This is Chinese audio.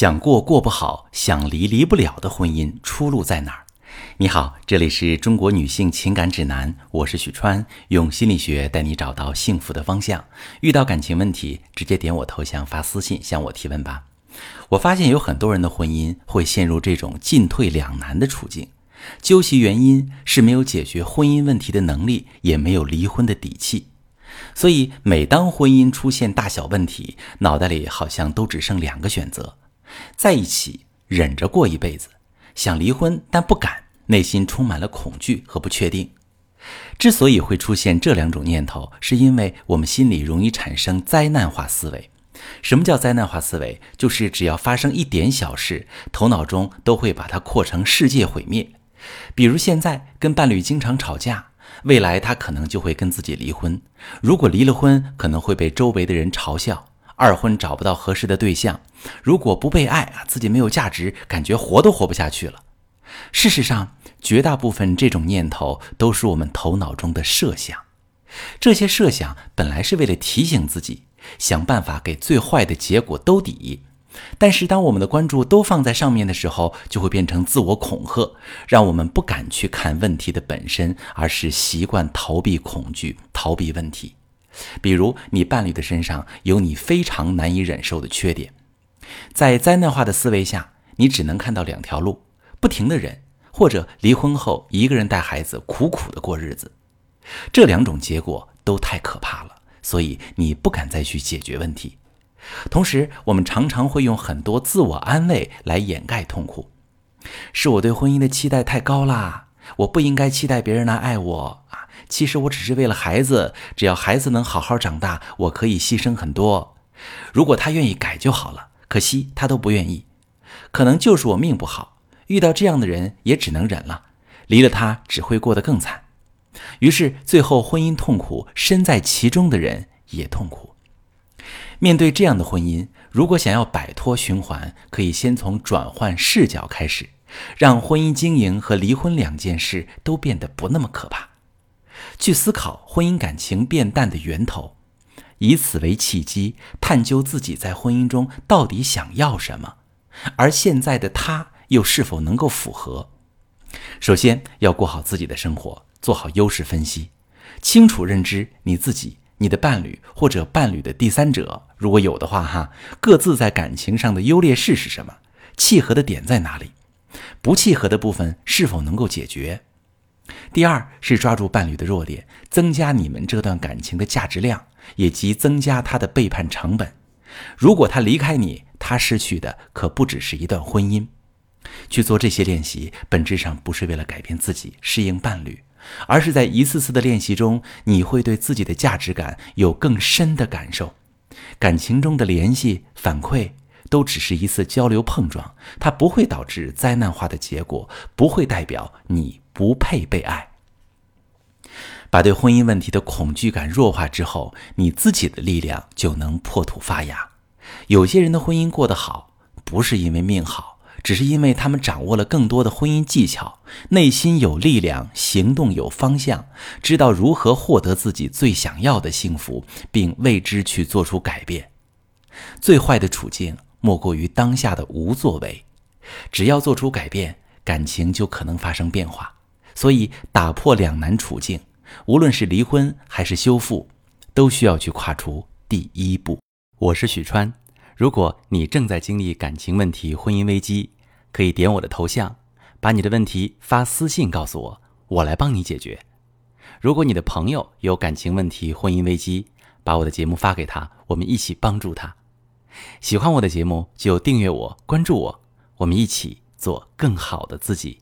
想过过不好，想离离不了的婚姻，出路在哪儿？你好，这里是中国女性情感指南，我是许川，用心理学带你找到幸福的方向。遇到感情问题，直接点我头像发私信向我提问吧。我发现有很多人的婚姻会陷入这种进退两难的处境，究其原因是没有解决婚姻问题的能力，也没有离婚的底气。所以每当婚姻出现大小问题，脑袋里好像都只剩两个选择。在一起忍着过一辈子，想离婚但不敢，内心充满了恐惧和不确定。之所以会出现这两种念头，是因为我们心里容易产生灾难化思维。什么叫灾难化思维？就是只要发生一点小事，头脑中都会把它扩成世界毁灭。比如现在跟伴侣经常吵架，未来他可能就会跟自己离婚。如果离了婚，可能会被周围的人嘲笑。二婚找不到合适的对象，如果不被爱啊，自己没有价值，感觉活都活不下去了。事实上，绝大部分这种念头都是我们头脑中的设想。这些设想本来是为了提醒自己，想办法给最坏的结果兜底。但是，当我们的关注都放在上面的时候，就会变成自我恐吓，让我们不敢去看问题的本身，而是习惯逃避恐惧，逃避问题。比如，你伴侣的身上有你非常难以忍受的缺点，在灾难化的思维下，你只能看到两条路：不停的忍，或者离婚后一个人带孩子苦苦的过日子。这两种结果都太可怕了，所以你不敢再去解决问题。同时，我们常常会用很多自我安慰来掩盖痛苦：是我对婚姻的期待太高啦，我不应该期待别人来爱我。其实我只是为了孩子，只要孩子能好好长大，我可以牺牲很多。如果他愿意改就好了，可惜他都不愿意。可能就是我命不好，遇到这样的人也只能忍了。离了他只会过得更惨。于是最后婚姻痛苦，身在其中的人也痛苦。面对这样的婚姻，如果想要摆脱循环，可以先从转换视角开始，让婚姻经营和离婚两件事都变得不那么可怕。去思考婚姻感情变淡的源头，以此为契机，探究自己在婚姻中到底想要什么，而现在的他又是否能够符合。首先要过好自己的生活，做好优势分析，清楚认知你自己、你的伴侣或者伴侣的第三者，如果有的话哈，各自在感情上的优劣势是什么，契合的点在哪里，不契合的部分是否能够解决。第二是抓住伴侣的弱点，增加你们这段感情的价值量，以及增加他的背叛成本。如果他离开你，他失去的可不只是一段婚姻。去做这些练习，本质上不是为了改变自己、适应伴侣，而是在一次次的练习中，你会对自己的价值感有更深的感受。感情中的联系、反馈都只是一次交流碰撞，它不会导致灾难化的结果，不会代表你。不配被爱。把对婚姻问题的恐惧感弱化之后，你自己的力量就能破土发芽。有些人的婚姻过得好，不是因为命好，只是因为他们掌握了更多的婚姻技巧，内心有力量，行动有方向，知道如何获得自己最想要的幸福，并为之去做出改变。最坏的处境莫过于当下的无作为。只要做出改变，感情就可能发生变化。所以，打破两难处境，无论是离婚还是修复，都需要去跨出第一步。我是许川，如果你正在经历感情问题、婚姻危机，可以点我的头像，把你的问题发私信告诉我，我来帮你解决。如果你的朋友有感情问题、婚姻危机，把我的节目发给他，我们一起帮助他。喜欢我的节目就订阅我、关注我，我们一起做更好的自己。